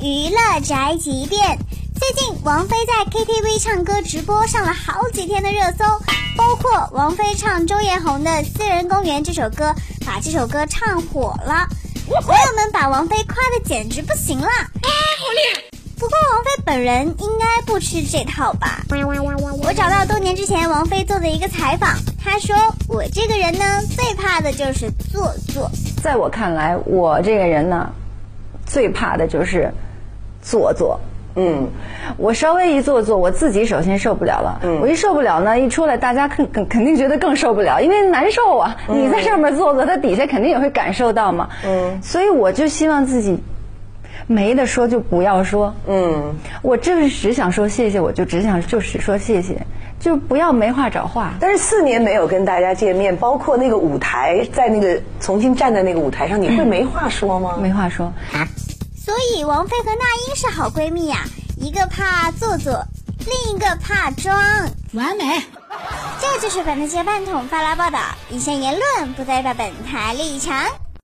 娱乐宅急便。最近，王菲在 KTV 唱歌直播上了好几天的热搜，包括王菲唱周艳红的《私人公园》这首歌，把这首歌唱火了。网友们把王菲夸的简直不行了，啊，好厉害！不过王菲本人应该不吃这套吧？我找到多年之前王菲做的一个采访，她说：“我这个人呢，最怕的就是做作。在我看来，我这个人呢，最怕的就是做作。嗯，我稍微一做作，我自己首先受不了了。嗯，我一受不了呢，一出来大家肯肯肯定觉得更受不了，因为难受啊。你在上面做作，他底下肯定也会感受到嘛。嗯，所以我就希望自己没得说就不要说。嗯，我就是只想说谢谢，我就只想就是说谢谢，就不要没话找话。但是四年没有跟大家见面，包括那个舞台，在那个重新站在那个舞台上，你会没话说吗？没话说。所以王菲和那英是好闺蜜呀，一个怕做作，另一个怕装完美。这就是本台饭桶发来报道，以下言论不代表本台立场。